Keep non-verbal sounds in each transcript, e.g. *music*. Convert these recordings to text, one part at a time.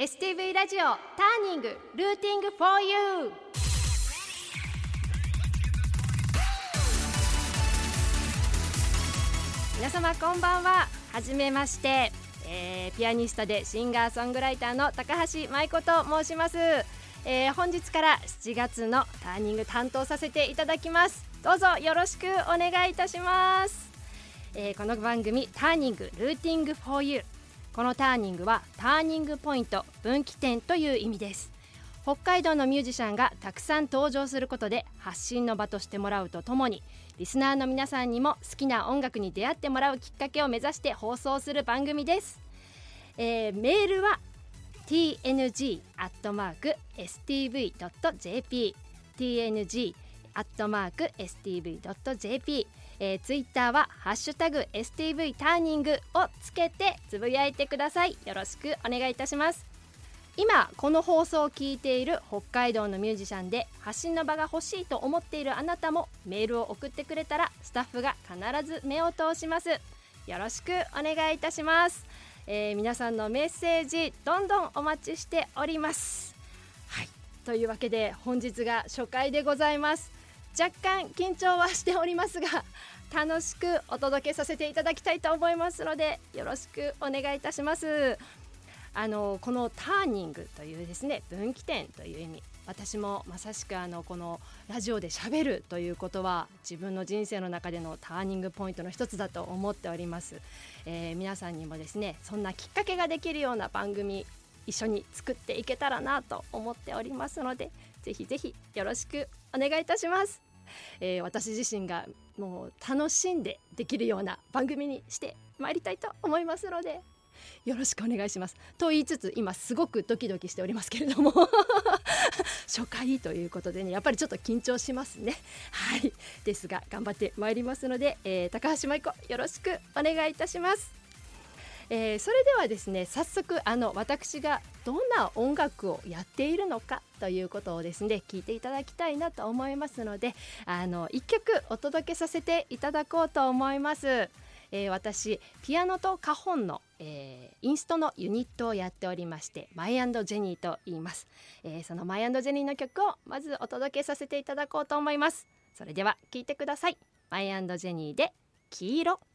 STV ラジオターニングルーティング for you. 皆様こんばんは。はじめまして、えーピアニストでシンガーソングライターの高橋舞子と申します、えー本日から7月のターニング担当させていただきます。どうぞよろしくお願いいたします、えーこの番組ターニングルーティング for you このターニングはターニングポイント分岐点という意味です。北海道のミュージシャンがたくさん登場することで発信の場としてもらうとともにリスナーの皆さんにも好きな音楽に出会ってもらうきっかけを目指して放送する番組です、えーメールは tng.stv.jp tng.stv.jp えー、ツイッターはハッシュタグ STV ターニングをつけてつぶやいてください。よろしくお願いいたします。今この放送を聞いている北海道のミュージシャンで発信の場が欲しいと思っているあなたもメールを送ってくれたらスタッフが必ず目を通します。よろしくお願いいたします、えー皆さんのメッセージどんどんお待ちしております。はい。というわけで本日が初回でございます。若干緊張はしておりますが楽しくお届けさせていただきたいと思いますのでよろしくお願いいたします。あのこのターニングというですね分岐点という意味私もまさしくあのこのラジオで喋るということは自分の人生の中でのターニングポイントの一つだと思っております、えー皆さんにもですねそんなきっかけができるような番組一緒に作っていけたらなと思っておりますのでぜひぜひよろしくお願いいたします、えー私自身がもう楽しんでできるような番組にしてまいりたいと思いますのでよろしくお願いします。と言いつつ今すごくドキドキしておりますけれども *laughs* 初回ということでねやっぱりちょっと緊張しますね。はい。ですが頑張ってまいりますので、えー高橋舞子よろしくお願いいたします。えーそれではですね早速あの私がどんな音楽をやっているのかということをですね聞いていただきたいなと思いますのであの一曲お届けさせていただこうと思います。えー私ピアノとカホンの、えーインストのユニットをやっておりましてマイジェニーと言います、えーそのマイジェニーの曲をまずお届けさせていただこうと思います。それでは聞いてください。マイジェニーで黄色。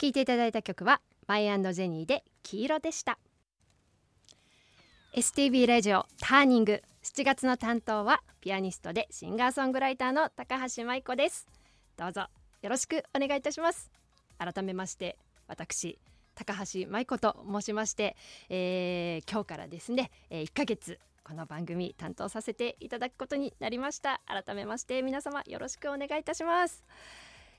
聴いていただいた曲はマイジェニーで黄色でした。STV ラジオターニング。7月の担当はピアニストでシンガーソングライターの高橋舞子です。どうぞよろしくお願いいたします。改めまして私高橋舞子と申しまして、えー、今日からですね、えー、1ヶ月この番組担当させていただくことになりました。改めまして皆様よろしくお願いいたします。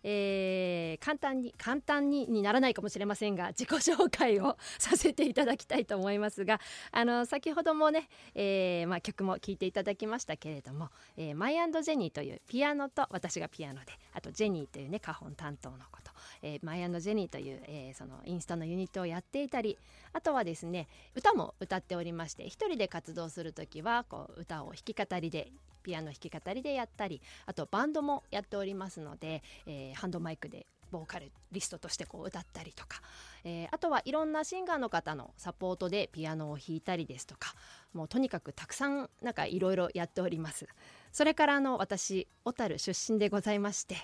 えー、簡単に簡単ににならないかもしれませんが自己紹介をさせていただきたいと思いますがあの先ほどもね、えーまあ、曲も聴いていただきましたけれども、えー、マイジェニーというピアノと私がピアノであとジェニーというね花本担当のこと、えー、マイジェニーという、えー、そのインスタのユニットをやっていたりあとはですね歌も歌っておりまして一人で活動する時はこう歌を弾き語りでピアノ弾き語りでやったりあとバンドもやっておりますので、えー、ハンドマイクでボーカルリストとしてこう歌ったりとか、えー、あとはいろんなシンガーの方のサポートでピアノを弾いたりですとかもうとにかくたくさんなんかいろいろやっております。それからあの私小樽出身でございまして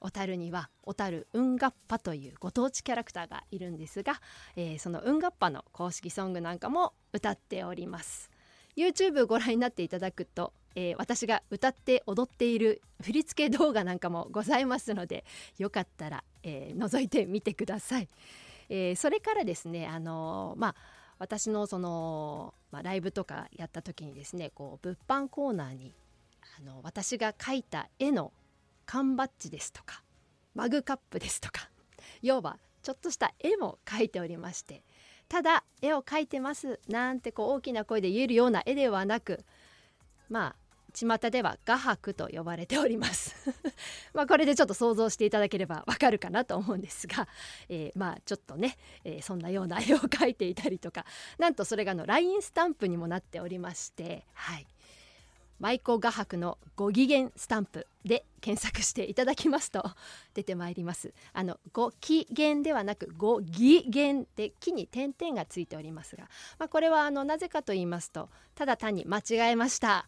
小樽には小樽運河っぱというご当地キャラクターがいるんですが、えー、その運河っぱの公式ソングなんかも歌っております。YouTube ご覧になっていただくとえー、私が歌って踊っている振り付け動画なんかもございますのでよかったら、えー、覗いてみてください。*laughs* えー、それからですね、あのまあ、私のその、まあ、ライブとかやった時にですねこう物販コーナーにあの私が描いた絵の缶バッジですとかマグカップですとか要はちょっとした絵も描いておりましてただ絵を描いてますなんてこう大きな声で言えるような絵ではなくまあ巷では画伯と呼ばれております。*laughs* まあこれでちょっと想像していただければわかるかなと思うんですが、*laughs* えー、まあちょっとね、えー、そんなような絵を描いていたりとかなんとそれがの LINE スタンプにもなっておりましてはい。舞妓画伯のご機嫌スタンプで検索していただきますと出てまいります。あのご機嫌ではなくご機嫌で木に点々がついておりますが、まあ、これはあのなぜかと言いますとただ単に間違えました。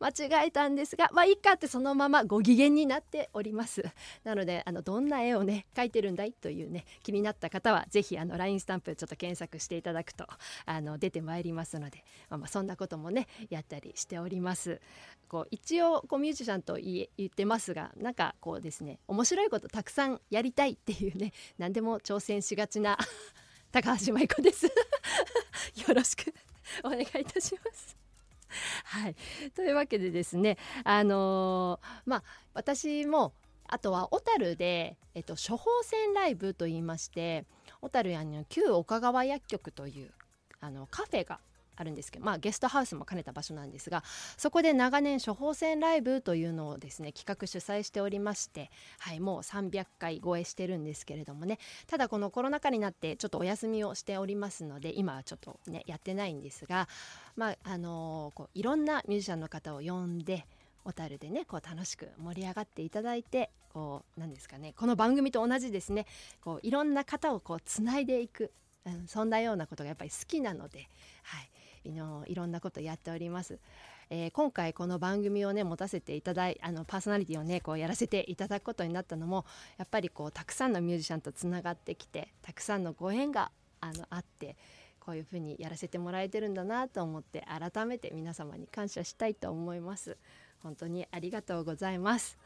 間違えたんですがまあいいかってそのままご機嫌になっております。なのであのどんな絵をね描いてるんだいというね気になった方はぜひあの LINE スタンプちょっと検索していただくとあの出てまいりますので、まあ、まあそんなこともねやったりしております。こう一応こうミュージシャンと言ってますがなんかこうですね面白いことたくさんやりたいっていうね何でも挑戦しがちな *laughs* 高橋舞子です。*laughs* よろしくお願いいたします。*laughs* はい、というわけでですね、あのー、まあ、私もあとは小樽で、えっと、処方箋ライブといいまして小樽や旧岡川薬局というあのカフェがあるんですけど、まあ、ゲストハウスも兼ねた場所なんですがそこで長年処方箋ライブというのをですね企画主催しておりまして、はい、もう300回超えしてるんですけれどもね。ただこのコロナ禍になってちょっとお休みをしておりますので今はちょっとねやってないんですが、まああのー、こういろんなミュージシャンの方を呼んで小樽でねこう楽しく盛り上がっていただいてこうなんですかねこの番組と同じですねこういろんな方をこうつないでいく、そんなようなことがやっぱり好きなので、はい、のいろんなことやっております。えー、今回この番組をね持たせていただいあのパーソナリティをねこうやらせていただくことになったのもやっぱりこうたくさんのミュージシャンとつながってきてたくさんのご縁があのあってこういうふうにやらせてもらえてるんだなと思って改めて皆様に感謝したいと思います本当にありがとうございます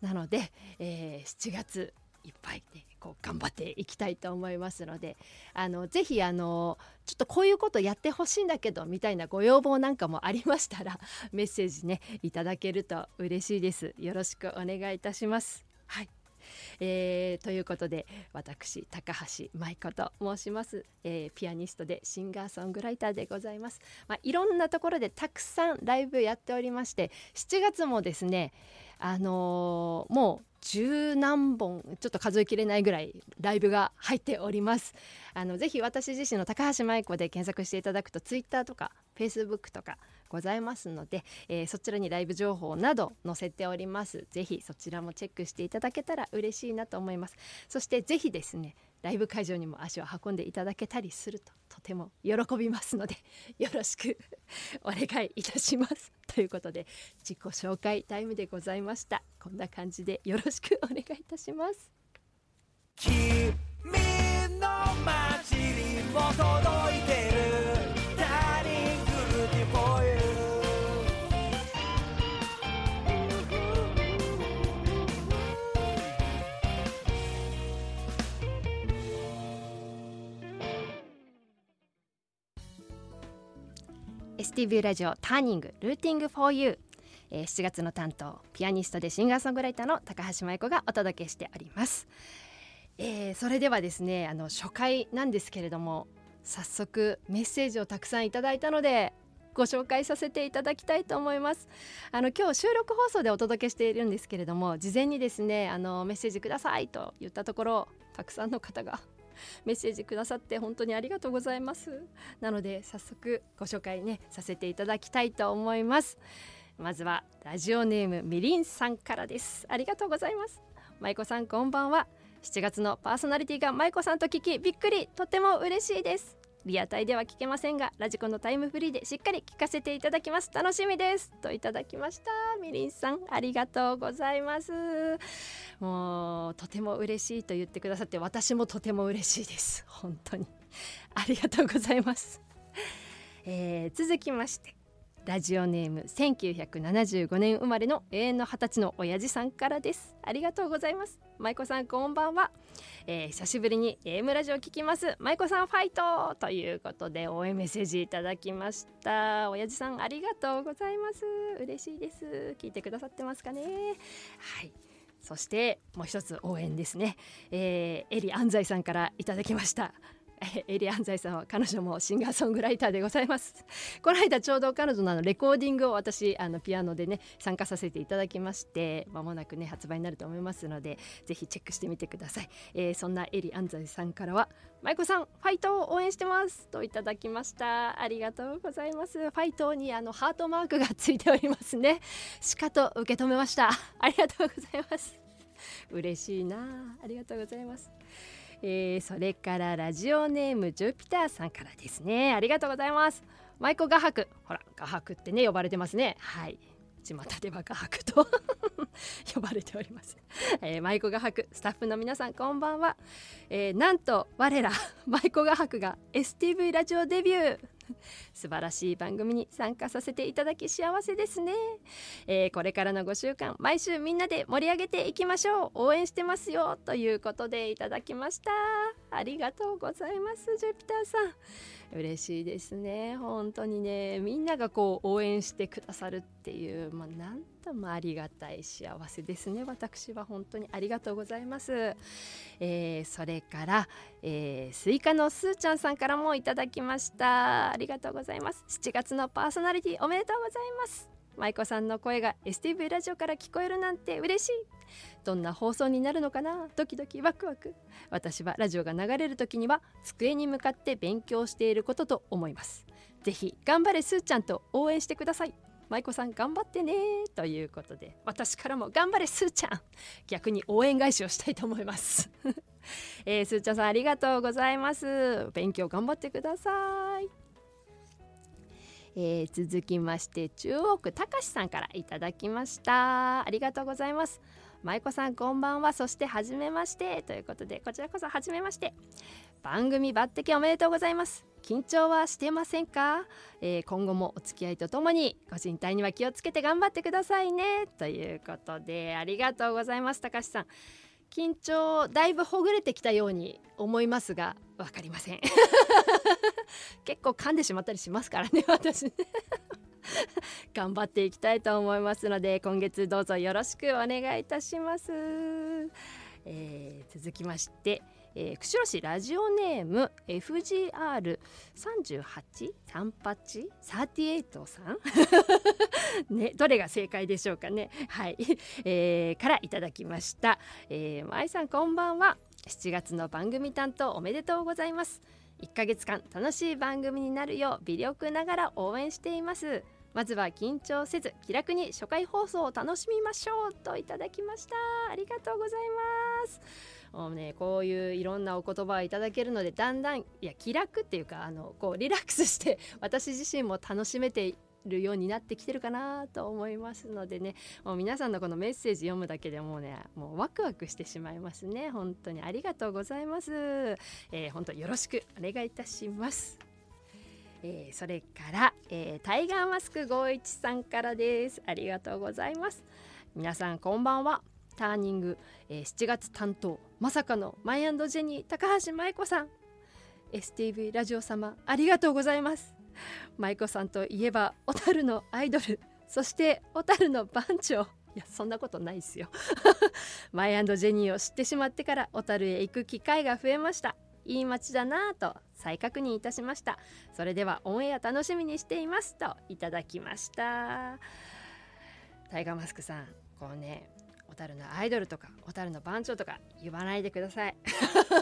なので、えー、7月いっぱいでこう頑張っていきたいと思いますのであのぜひあのちょっとこういうことやってほしいんだけどみたいなご要望なんかもありましたら *laughs* メッセージねいただけると嬉しいです。よろしくお願いいたします。はい。えー、ということで私高橋舞子と申します、えー、ピアニストでシンガーソングライターでございます、まあ、いろんなところでたくさんライブやっておりまして7月もですねあのー、もう十何本ちょっと数えきれないぐらいライブが入っております。あのぜひ私自身の高橋舞子で検索していただくとツイッターとかフェイスブックとかございますので、えー、そちらにライブ情報など載せております。ぜひそちらもチェックしていただけたら嬉しいなと思います。そしてぜひですねライブ会場にも足を運んでいただけたりするととても喜びますので *laughs* よろしく *laughs* お願いいたします。*laughs* ということで自己紹介タイムでございました。こんな感じでよろしくお願いいたします。君の街にも届いて STV ラジオターニングルーティング for you、えー、7月の担当ピアニストでシンガーソングライターの高橋舞子がお届けしております、えー、それではですねあの初回なんですけれども早速メッセージをたくさんいただいたのでご紹介させていただきたいと思います。あの今日収録放送でお届けしているんですけれども事前にですねあのメッセージくださいと言ったところたくさんの方がメッセージくださって本当にありがとうございます。なので早速ご紹介ねさせていただきたいと思います。まずはラジオネームみりんさんからです。ありがとうございます。舞子さんこんばんは。7月のパーソナリティが舞子さんと聞きびっくり。とても嬉しいです。リアタイでは聞けませんがラジコのタイムフリーでしっかり聞かせていただきます。楽しみです。といただきました。みりんさんありがとうございます。もうとても嬉しいと言ってくださって私もとても嬉しいです。本当に。ありがとうございます、えー、続きましてラジオネーム1975年生まれの永遠の二十歳の親父さんからです。ありがとうございます。舞子さんこんばんは、えー、久しぶりに AM ラジオ聞きます。舞子さんファイトということで応援メッセージいただきました。親父さんありがとうございます。嬉しいです。聞いてくださってますかね。はい。そしてもう一つ応援ですね、えー、エリ安西さんからいただきました。*laughs* エリアンザイさんは彼女もシンガーソングライターでございます。*laughs* この間ちょうど彼女のあのレコーディングを私あのピアノでね参加させていただきましてまもなくね発売になると思いますのでぜひチェックしてみてください、えー、そんなエリアンザイさんからは舞子さんファイトを応援してますといただきました。ありがとうございます。ファイトにあのハートマークがついておりますね。しかと受け止めました。ありがとうございます。嬉しいな。ありがとうございますえー、それからラジオネームジュピターさんからですね。ありがとうございます。舞妓画伯ほら画伯ってね呼ばれてますね。はい。巷では画伯と。*laughs* 呼ばれております、えー、舞妓画伯スタッフの皆さんこんばんは、えー、なんと我ら舞妓画伯が STV ラジオデビュー。*laughs* 素晴らしい番組に参加させていただき幸せですね、えー、これからの5週間毎週みんなで盛り上げていきましょう。応援してますよということでいただきました。ありがとうございますジュピターさん。嬉しいですね。本当にねみんながこう応援してくださるっていうまあなんともありがたい幸せですね。私は本当にありがとうございます、えー、それから、えー、スイカのすーちゃんさんからもいただきました。ありがとうございます。7月のパーソナリティおめでとうございます。舞子さんの声が STV ラジオから聞こえるなんて嬉しい。どんな放送になるのかな？ドキドキワクワク。私はラジオが流れる時には机に向かって勉強していることと思います。ぜひ頑張れすーちゃんと応援してください。舞子さん頑張ってねということで私からも頑張れすーちゃん。逆に応援返しをしたいと思います。*laughs* えー、すーちゃんさんありがとうございます。勉強頑張ってください。えー、続きまして中央区たかしさんからいただきました。ありがとうございます。舞子さんこんばんはそして初めまして。ということでこちらこそ初めまして。番組抜擢おめでとうございます。緊張はしてませんか、えー、今後もお付き合いとともにご身体には気をつけて頑張ってくださいね。ということでありがとうございます高橋さん。緊張だいぶほぐれてきたように思いますが分かりません。*laughs* 結構噛んでしまったりしますからね私 *laughs* 頑張っていきたいと思いますので今月どうぞよろしくお願いいたします、えー、続きましてえー、釧路市ラジオネーム FGR38 38 38さん *laughs* ねどれが正解でしょうかね。はい、*laughs* えー、からいただきました、えー、まさんこんばんは。7月の番組担当おめでとうございます。1ヶ月間楽しい番組になるよう微力ながら応援しています。まずは緊張せず気楽に初回放送を楽しみましょうといただきました。ありがとうございます。もうねこういういろんなお言葉をいただけるのでだんだんいや気楽っていうかあのこうリラックスして私自身も楽しめてるようになってきてるかなと思いますのでねもう皆さんのこのメッセージ読むだけでもうねもうワクワクしてしまいますね。本当にありがとうございます、えー、本当よろしくお願いいたします。えー、それから、えー、タイガーマスク51さんからです。ありがとうございます。皆さんこんばんは。ターニング、えー、7月担当まさかのマイジェニー高橋舞子さん。STV ラジオ様ありがとうございます。舞子さんといえば小樽のアイドルそして小樽の番長。いやそんなことないですよ。*laughs* マイジェニーを知ってしまってから小樽へ行く機会が増えました。いい街だなぁと再確認いたしました。それではオンエア楽しみにしていますといただきました。タイガーマスクさんこうね小樽のアイドルとか小樽の番長とか言わないでください。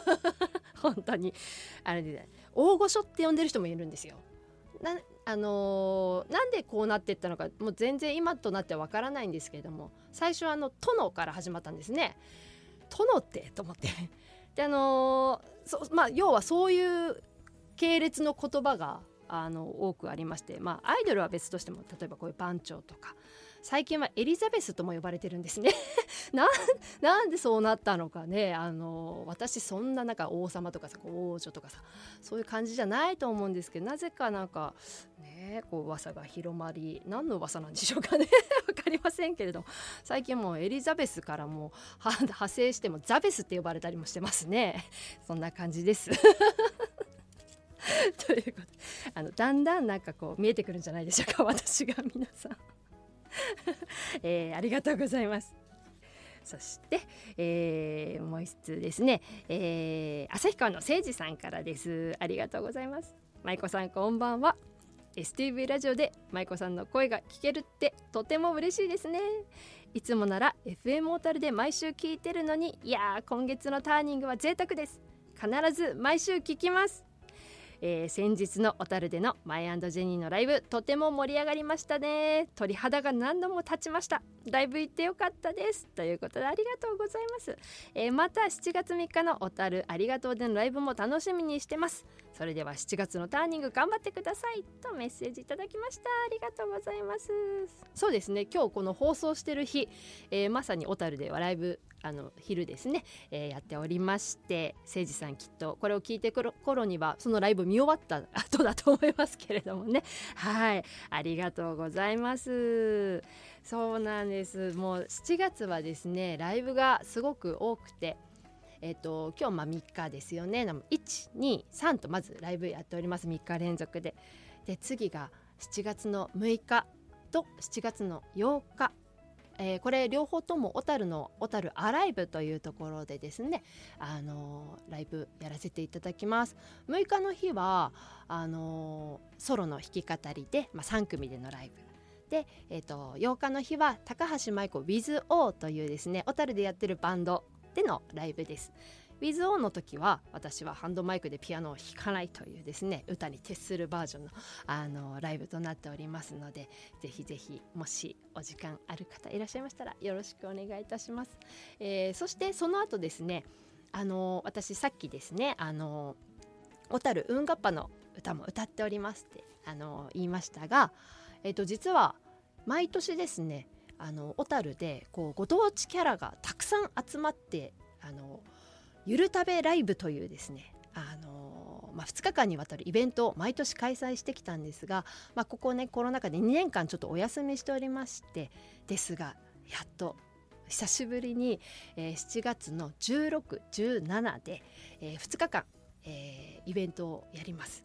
*laughs* 本当に。あれで、ね、大御所って呼んでる人もいるんですよ。なあのー、なんでこうなっていったのかもう全然今となってはわからないんですけれども最初はあの殿から始まったんですね。殿ってと思って。であのー、まあ要はそういう系列の言葉があの多くありましてまあアイドルは別としても例えばこういう番長とか最近はエリザベスとも呼ばれてるんですね。*laughs* ななんでそうなったのかね。あの私そんななんか王様とかさ王女とかさそういう感じじゃないと思うんですけどなぜかなんかねこう噂が広まり何の噂なんでしょうかね。*laughs* 分かりませんけれども最近もうエリザベスからも派生してもザベスって呼ばれたりもしてますね。そんな感じです。*laughs* ということであのだんだんなんかこう見えてくるんじゃないでしょうか私が皆さん。*laughs* えー、ありがとうございます。そして、えー、もう一つですね、えー、旭川の誠司さんからです。ありがとうございます。舞子さんこんばんは。STV ラジオで舞子さんの声が聞けるってとても嬉しいですね。いつもなら FM オータルで毎週聞いてるのにいや今月のターニングは贅沢です。必ず毎週聞きます。えー、先日の小樽でのマイジェニーのライブとても盛り上がりましたね。鳥肌が何度も立ちました。ライブ行ってよかったです。ということでありがとうございます、えー、また7月3日の小樽ありがとうでのライブも楽しみにしてます。それでは7月のターニング頑張ってください。とメッセージいただきました。ありがとうございます。そうですね。今日この放送してる日、えー、まさに小樽ではライブあの昼ですね、えー、やっておりまして誠司さんきっとこれを聞いてくる頃にはそのライブ見終わった後だと思いますけれどもね。*laughs* はいありがとうございます。そうなんです。もう7月はですねライブがすごく多くてえーと、今日まあ3日ですよね。123とまずライブやっております。3日連続で。で次が7月の6日と7月の8日。えー、これ両方とも小樽の小樽アライブというところでですね、あのー、ライブやらせていただきます。6日の日はあのー、ソロの弾き語りで、まあ、3組でのライブで、えーと、8日の日は高橋舞子 WithO というですね小樽でやってるバンドでのライブです。WithO の時は私はハンドマイクでピアノを弾かないというですね歌に徹するバージョンのあのライブとなっておりますのでぜひぜひもしお時間ある方いらっしゃいましたらよろしくお願いいたします、えー、そしてその後ですねあの私さっきですねあの小樽運河っぱの歌も歌っておりますってあの言いましたが、えー、と実は毎年ですねあの小樽でこうご当地キャラがたくさん集まってあのゆる食べライブというですねあのまあ、2日間にわたるイベントを毎年開催してきたんですが、まあ、ここねコロナ禍で2年間ちょっとお休みしておりましてですがやっと久しぶりに、えー、7月の1617で、えー、2日間、えー、イベントをやります。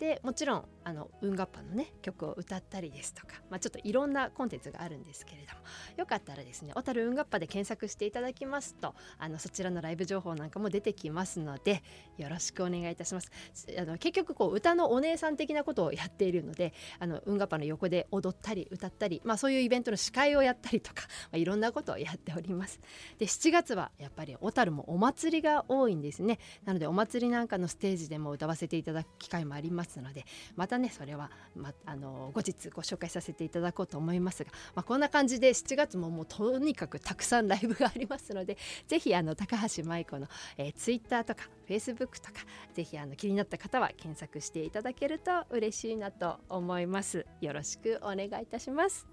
でもちろんあの運河パのね曲を歌ったりですとか、まあ、ちょっといろんなコンテンツがあるんですけれどもよかったらですね小樽運河パで検索していただきますとあのそちらのライブ情報なんかも出てきますのでよろしくお願いいたします。あの結局こう歌のお姉さん的なことをやっているのであの運河パの横で踊ったり歌ったり、まあ、そういうイベントの司会をやったりとか、まあ、いろんなことをやっております。で7月はやっぱり小樽もお祭りが多いんですね。なのでお祭りなんかのステージでも歌わせていただく機会もあります。ますのでまたねそれは、ま、あの後日ご紹介させていただこうと思いますが、まあ、こんな感じで7月ももうとにかくたくさんライブがありますのでぜひあの高橋舞子の、えー、ツイッターとかフェイスブックとかぜひあの気になった方は検索していただけると嬉しいなと思います。よろしくお願いいたします。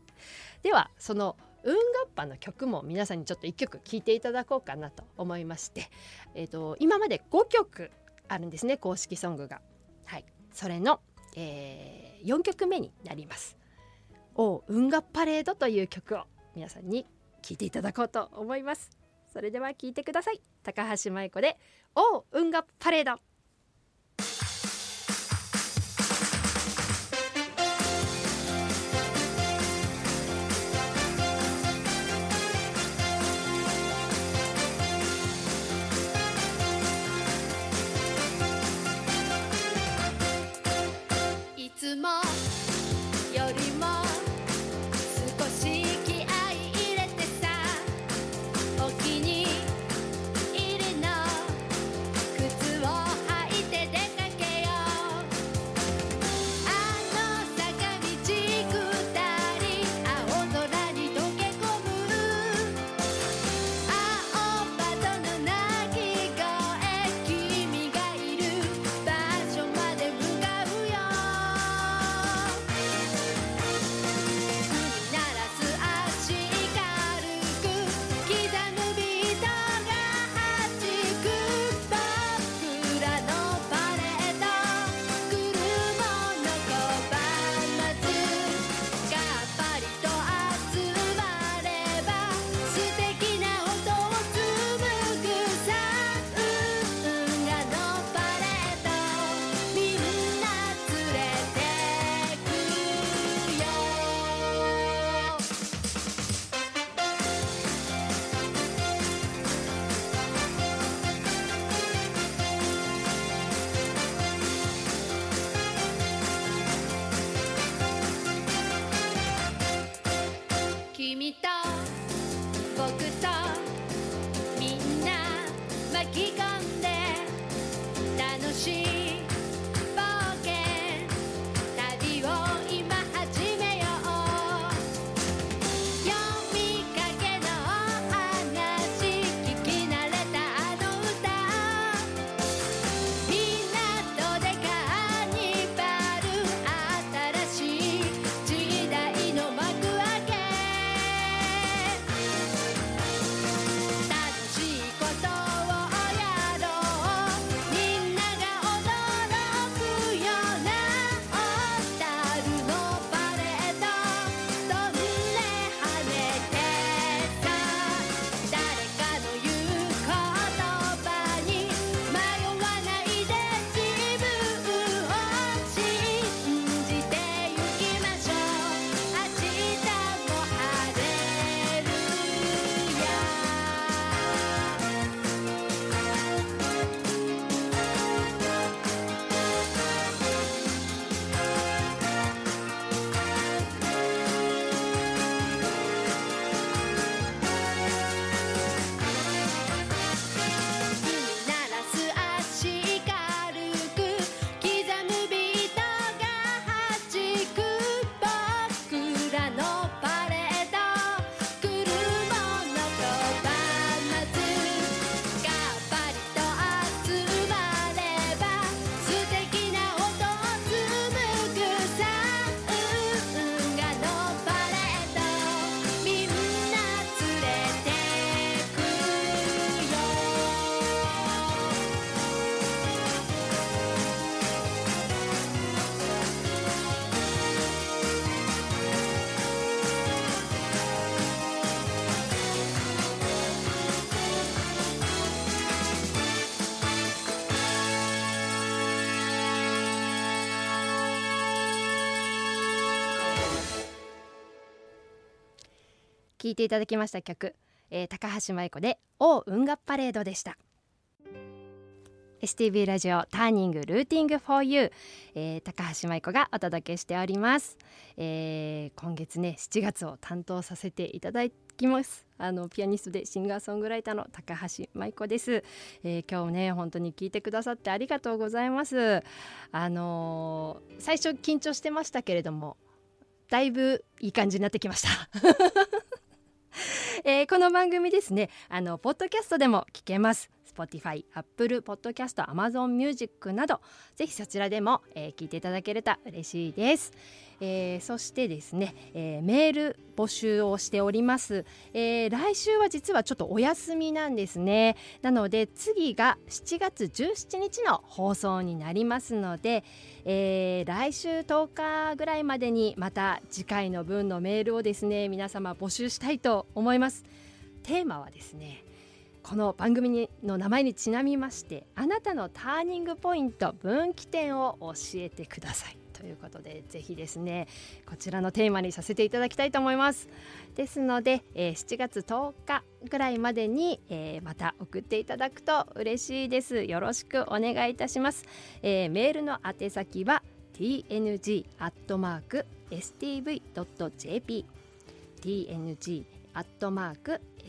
ではその運河っぱの曲も皆さんにちょっと1曲聴いていただこうかなと思いまして、えーと、今まで5曲あるんですね公式ソングが。はい、それの、えー、4曲目になります「お運河パレード」という曲を皆さんに聴いていただこうと思います。それでは聴いてください。高橋舞子で「お運河パレード」聴いていただきました曲、えー、高橋舞子で「お運河パレード」でした。STV ラジオターニングルーティング for you、えー、高橋舞子がお届けしております、えー、今月ね7月を担当させていただきます。あのピアニストでシンガーソングライターの高橋舞子です、えー今日ね本当に聞いてくださってありがとうございます。あのー最初緊張してましたけれどもだいぶいい感じになってきました。*laughs* えーこの番組ですねあのポッドキャストでも聞けます。Spotify、Apple Podcast、Amazon Music などぜひそちらでも、えー聞いていただけると嬉しいです、えーそしてですね、えーメール募集をしております、えー来週は実はちょっとお休みなんですね。なので次が7月17日の放送になりますので、えー来週10日ぐらいまでにまた次回の分のメールをですね皆様募集したいと思います。テーマはですねこの番組にの名前にちなみましてあなたのターニングポイント分岐点を教えてください。ということでぜひですねこちらのテーマにさせていただきたいと思います。ですので、えー7月10日ぐらいまでに、えーまた送っていただくと嬉しいです。よろしくお願いいたします、えーメールの宛先は tng.stv.jp tng.stv.jp、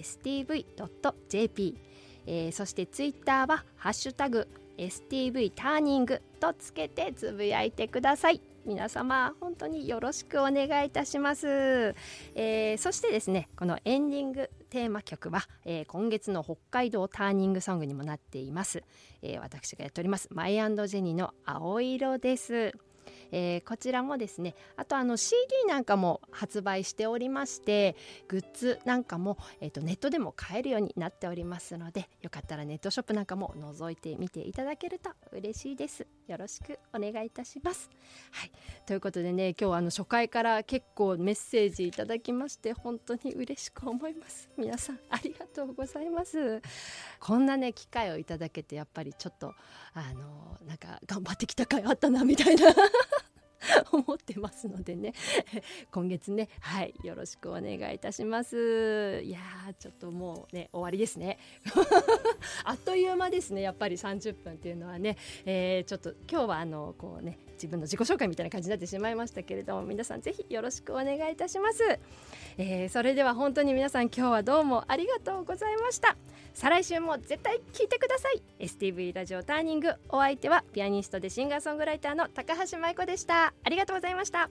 stv.jp えーそしてツイッターはハッシュタグ STV ターニングとつけてつぶやいてください。皆様本当によろしくお願いいたします、えーそしてですねこのエンディングテーマ曲は、えー今月の北海道ターニングソングにもなっています、えー私がやっておりますマイジェニーの青色です。えーこちらもですねあとあの CD なんかも発売しておりましてグッズなんかも、えーとネットでも買えるようになっておりますのでよかったらネットショップなんかも覗いてみていただけると嬉しいです。よろしくお願いいたします。はい。ということでね今日はあの初回から結構メッセージいただきまして本当に嬉しく思います。皆さんありがとうございます。こんなね機会をいただけてやっぱりちょっとあのなんか頑張ってきた甲斐あったなみたいな。*laughs* 思ってますのでね。*laughs* 今月ねはいよろしくお願いいたします。いやーちょっともうね終わりですね。*laughs* あっという間ですねやっぱり30分っていうのはね、えーちょっと今日はあのこうね自分の自己紹介みたいな感じになってしまいましたけれども皆さんぜひよろしくお願いいたします、えーそれでは本当に皆さん今日はどうもありがとうございました。再来週も絶対聞いてください。STV ラジオターニング。お相手はピアニストでシンガーソングライターの高橋舞子でした。ありがとうございました。